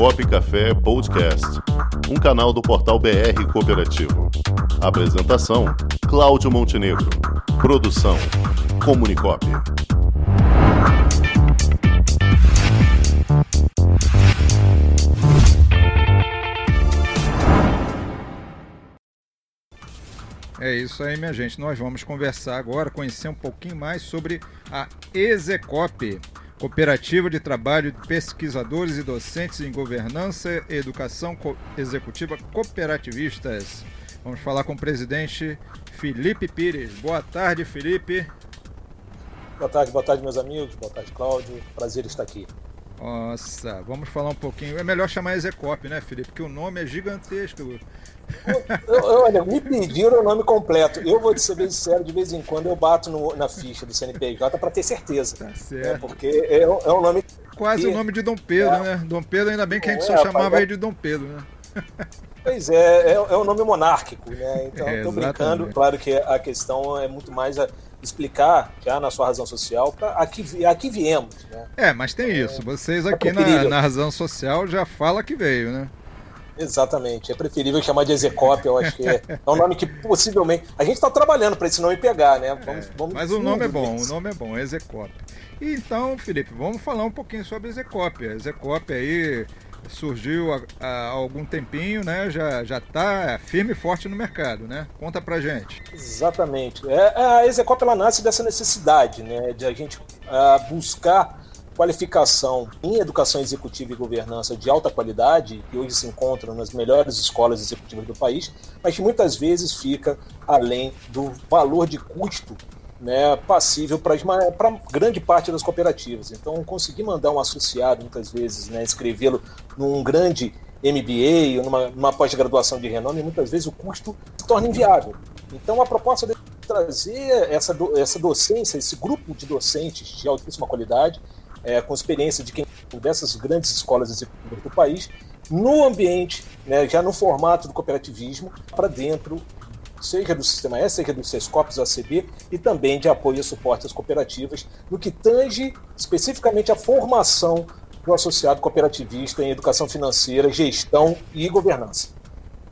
Comunicop Café Podcast, um canal do portal BR Cooperativo. Apresentação: Cláudio Montenegro. Produção: Comunicop. É isso aí, minha gente. Nós vamos conversar agora, conhecer um pouquinho mais sobre a Execop, Cooperativa de Trabalho de Pesquisadores e Docentes em Governança e Educação Executiva Cooperativistas. Vamos falar com o presidente Felipe Pires. Boa tarde, Felipe. Boa tarde, boa tarde, meus amigos. Boa tarde, Cláudio. Prazer estar aqui. Nossa, vamos falar um pouquinho. É melhor chamar Execop, né, Felipe? Porque o nome é gigantesco. olha, me pediram o nome completo. Eu vou ser bem sincero, de vez em quando eu bato no, na ficha do CNPJ para ter certeza. Tá certo. É, porque é, é um nome. Quase o nome de Dom Pedro, é. né? Dom Pedro, ainda bem que a gente só é, chamava ele de Dom Pedro, né? Pois é, é, é um nome monárquico, né? Então, é, tô brincando. Claro que a questão é muito mais a explicar já na sua razão social para aqui, aqui viemos, né? É, mas tem isso. Vocês aqui na, na razão social já fala que veio, né? Exatamente. É preferível chamar de Execop, eu acho que é, é um nome que possivelmente. A gente está trabalhando para esse nome pegar, né? Vamos, é, vamos mas o nome é bom, o nome é bom, Execop. Então, Felipe, vamos falar um pouquinho sobre. A Execop aí surgiu há, há, algum tempinho, né? Já já está firme e forte no mercado, né? Conta pra gente. Exatamente. É, a Execop ela nasce dessa necessidade, né? De a gente uh, buscar qualificação em educação executiva e governança de alta qualidade, que hoje se encontram nas melhores escolas executivas do país, mas que muitas vezes fica além do valor de custo né, passível para grande parte das cooperativas. Então, conseguir mandar um associado, muitas vezes, né, escrevê-lo num grande MBA ou numa, numa pós-graduação de renome, muitas vezes o custo se torna inviável. Então, a proposta de trazer essa, do, essa docência, esse grupo de docentes de altíssima qualidade, é, com experiência de quem dessas grandes escolas executivas do país, no ambiente, né, já no formato do cooperativismo, para dentro seja do Sistema S, seja dos SESCOPs ACB e também de apoio e suporte às cooperativas, no que tange especificamente a formação do associado cooperativista em educação financeira, gestão e governança.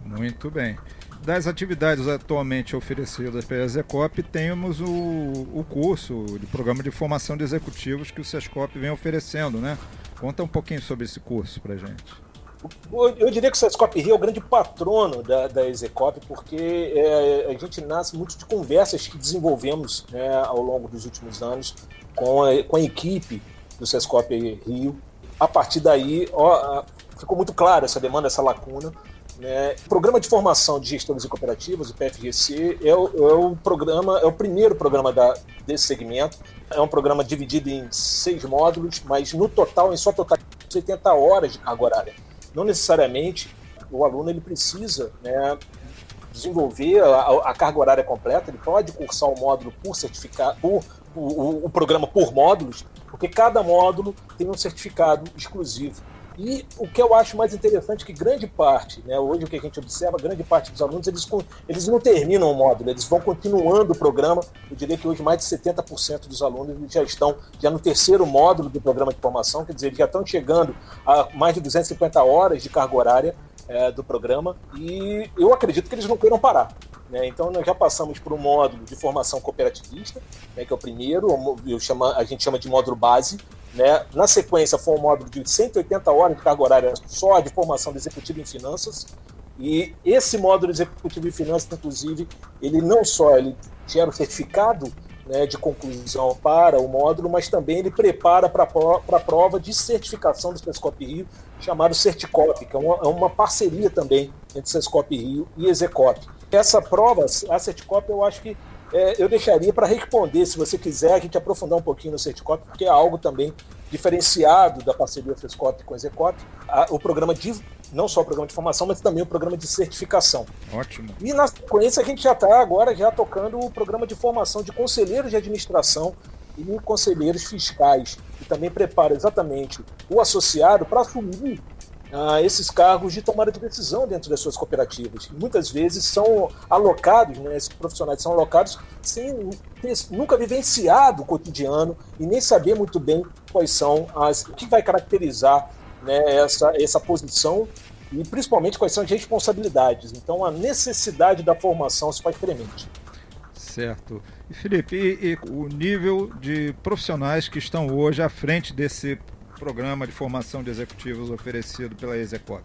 Muito bem. Das atividades atualmente oferecidas pela Execop, temos o, o curso de programa de formação de executivos que o SESCOP vem oferecendo, né? Conta um pouquinho sobre esse curso para gente. Eu diria que o Sescop Rio é o grande patrono da, da Execop, porque é, a gente nasce muito de conversas que desenvolvemos né, ao longo dos últimos anos com a, com a equipe do Sescop Rio. A partir daí, ó, ficou muito claro essa demanda, essa lacuna. Né? O Programa de Formação de Gestores e Cooperativas, o PFGC, é o, é o programa, é o primeiro programa da, desse segmento. É um programa dividido em seis módulos, mas no total, em sua total, 80 horas de carga horária não necessariamente o aluno ele precisa né, desenvolver a, a, carga horária completa, ele pode cursar o módulo por certificado, por, o, o programa por módulos, porque cada módulo tem um certificado exclusivo. E o que eu acho mais interessante é que grande parte, né, hoje o que a gente observa, grande parte dos alunos, eles, eles não terminam o módulo, eles vão continuando o programa. Eu diria que hoje mais de 70% dos alunos já estão já no terceiro módulo do programa de formação, quer dizer, eles já estão chegando a mais de 250 horas de carga horária é, do programa e eu acredito que eles não queiram parar. Né? Então, nós já passamos por um módulo de formação cooperativista, né, que é o primeiro, eu a gente chama de módulo base, né? Na sequência, foi um módulo de 180 horas de carga horária só de formação de executivo em finanças. E esse módulo de executivo em finanças, inclusive, ele não só ele gera o certificado né, de conclusão para o módulo, mas também ele prepara para a prova de certificação do Sescop Rio, chamado Certicop, que é uma, é uma parceria também entre Sescop Rio e Execop. Essa prova, a Certicop, eu acho que é, eu deixaria para responder, se você quiser, a gente aprofundar um pouquinho no Certicop, porque é algo também diferenciado da parceria Frescop com a Execop, o programa de, não só o programa de formação, mas também o programa de certificação. Ótimo. E na sequência a gente já está agora já tocando o programa de formação de conselheiros de administração e conselheiros fiscais, que também prepara exatamente o associado para assumir uh, esses cargos de tomada de decisão dentro das suas cooperativas. muitas vezes são alocados, né, esses profissionais são alocados sem ter nunca vivenciado o cotidiano e nem saber muito bem quais são as o que vai caracterizar né, essa, essa posição e principalmente quais são as responsabilidades. Então a necessidade da formação se faz premente. Certo. E Felipe, e, e o nível de profissionais que estão hoje à frente desse programa de formação de executivos oferecido pela Execop?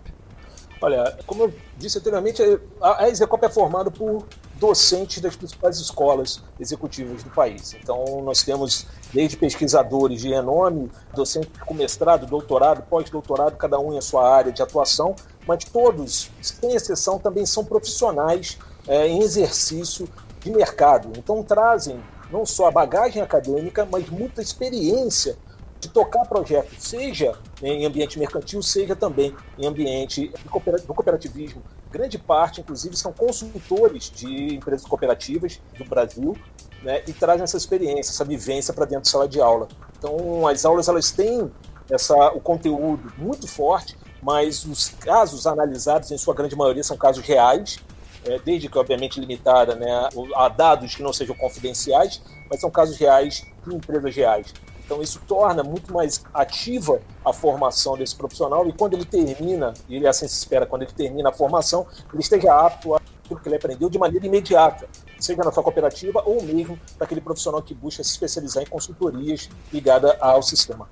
Olha, como eu disse anteriormente, a Execop é formada por docentes das principais escolas executivas do país. Então, nós temos desde pesquisadores de renome, docentes com mestrado, doutorado, pós-doutorado, cada um em sua área de atuação, mas todos, sem exceção, também são profissionais é, em exercício de mercado. Então, trazem não só a bagagem acadêmica, mas muita experiência de tocar projetos, seja em ambiente mercantil, seja também em ambiente do cooperativismo. Grande parte, inclusive, são consultores de empresas cooperativas do Brasil né, e trazem essa experiência, essa vivência para dentro da sala de aula. Então, as aulas elas têm essa, o conteúdo muito forte, mas os casos analisados, em sua grande maioria, são casos reais, é, desde que, obviamente, limitada né, a dados que não sejam confidenciais, mas são casos reais de empresas reais. Então isso torna muito mais ativa a formação desse profissional e quando ele termina, e ele assim se espera, quando ele termina a formação, ele esteja apto a aquilo que ele aprendeu de maneira imediata, seja na sua cooperativa ou mesmo para aquele profissional que busca se especializar em consultorias ligada ao sistema.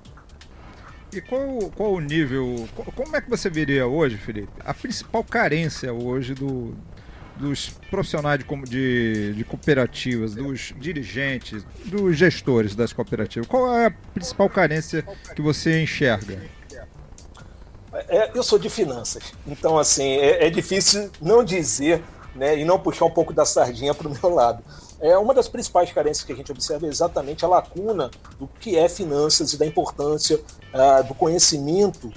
E qual, qual o nível, como é que você veria hoje, Felipe, a principal carência hoje do, dos profissionais de, de, de, cooperativas, dos dirigentes, dos gestores das cooperativas? Qual é a principal carência que você enxerga? É, eu sou de finanças, então assim é, é, difícil não dizer né, e não puxar um pouco da sardinha para o meu lado. É uma das principais carências que a gente observa é exatamente a lacuna do que é finanças e da importância uh, do conhecimento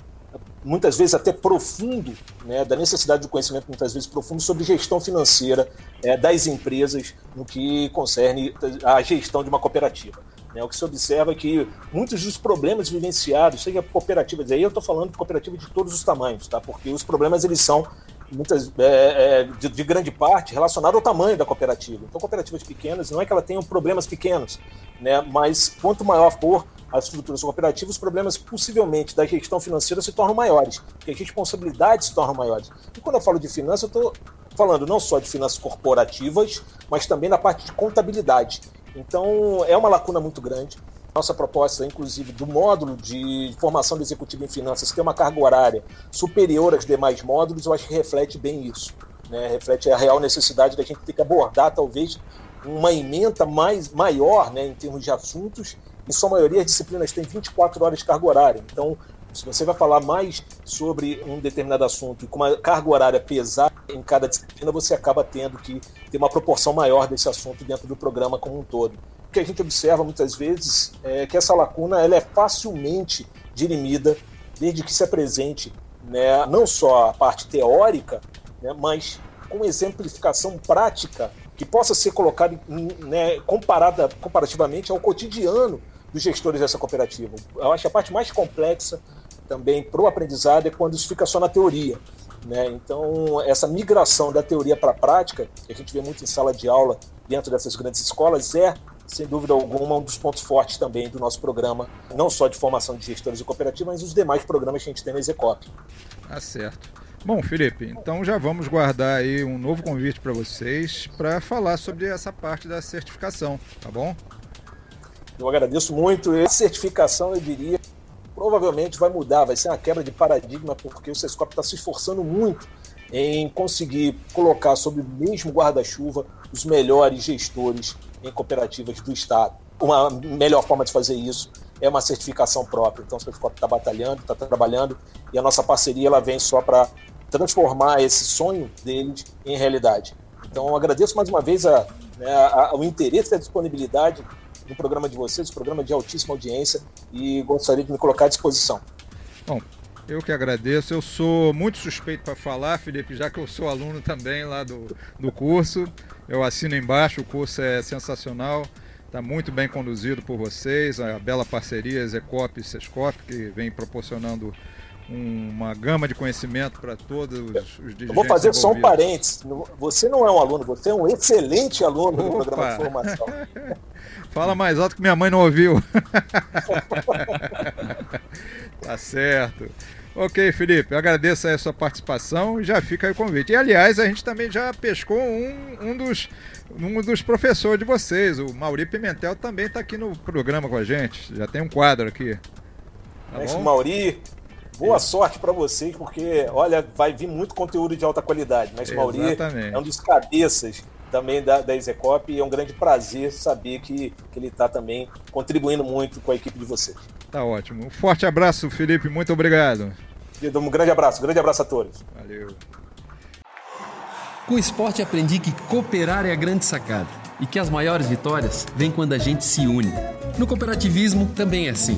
muitas vezes até profundo, né, da necessidade de conhecimento muitas vezes profundo sobre gestão financeira é, das empresas no que concerne a gestão de uma cooperativa. Né. O que se observa é que muitos dos problemas vivenciados, seja cooperativas, aí eu estou falando de cooperativa de todos os tamanhos, tá? porque os problemas eles são muitas é, é, de, de, grande parte relacionado ao tamanho da cooperativa. Então, cooperativas pequenas não é que ela tenha problemas pequenos, né? Mas quanto maior for a estrutura cooperativa, os problemas possivelmente da gestão financeira se tornam maiores, porque as responsabilidades se tornam maiores. E quando eu falo de finanças, eu estou falando não só de finanças corporativas, mas também na parte de contabilidade. Então, é uma lacuna muito grande. Nossa proposta, inclusive, do módulo de formação de executivo em finanças ter uma carga horária superior aos demais módulos, eu acho que reflete bem isso. Né? Reflete a real necessidade da gente ter que abordar, talvez, uma emenda mais, maior né, em termos de assuntos. Em sua maioria, as disciplinas têm 24 horas de carga horária. Então, se você vai falar mais sobre um determinado assunto e com uma carga horária pesada em cada disciplina, você acaba tendo que ter uma proporção maior desse assunto dentro do programa como um todo que a gente observa muitas vezes é que essa lacuna ela é facilmente dirimida desde que se apresente né, não só a parte teórica, né, mas com exemplificação prática que possa ser colocada né, comparada comparativamente ao cotidiano dos gestores dessa cooperativa. Eu acho que a parte mais complexa também para o aprendizado é quando isso fica só na teoria. Né? Então, essa migração da teoria para a prática, que a gente vê muito em sala de aula dentro dessas grandes escolas, é sem dúvida alguma, um dos pontos fortes também do nosso programa, não só de formação de gestores de cooperativa, mas os demais programas que a gente tem na Execop. Tá certo. Bom, Felipe, então já vamos guardar aí um novo convite para vocês para falar sobre essa parte da certificação, tá bom? Eu agradeço muito. A certificação, eu diria, provavelmente vai mudar, vai ser uma quebra de paradigma, porque o Sescop está se esforçando muito em conseguir colocar sob o mesmo guarda-chuva os melhores gestores em cooperativas do Estado. Uma melhor forma de fazer isso é uma certificação própria. Então, o Certificado está batalhando, está trabalhando, e a nossa parceria ela vem só para transformar esse sonho deles em realidade. Então, agradeço mais uma vez a, né, a, a, o interesse e a disponibilidade no programa de vocês, programa de altíssima audiência, e gostaria de me colocar à disposição. Bom, eu que agradeço. Eu sou muito suspeito para falar, Felipe, já que eu sou aluno também lá do, do curso. Eu assino embaixo, o curso é sensacional, está muito bem conduzido por vocês, a bela parceria Zecop e Sescop, que vem proporcionando uma gama de conhecimento para todos os dirigentes. Eu vou fazer só um parênteses. Você não é um aluno, você é um excelente aluno Opa. do programa de formação. Fala mais alto que minha mãe não ouviu. tá certo. Ok, Felipe, agradeço a sua participação e já fica aí o convite. E aliás, a gente também já pescou um, um, dos, um dos professores de vocês, o Mauri Pimentel, também está aqui no programa com a gente. Já tem um quadro aqui. Tá Mauri, boa é. sorte para vocês, porque olha, vai vir muito conteúdo de alta qualidade. Mas Mauri é um dos cabeças também da, da Execop e é um grande prazer saber que, que ele está também contribuindo muito com a equipe de vocês. Tá ótimo. Um forte abraço, Felipe. Muito obrigado. Um grande abraço. Um grande abraço a todos. Valeu. Com o esporte aprendi que cooperar é a grande sacada e que as maiores vitórias vêm quando a gente se une. No cooperativismo também é assim.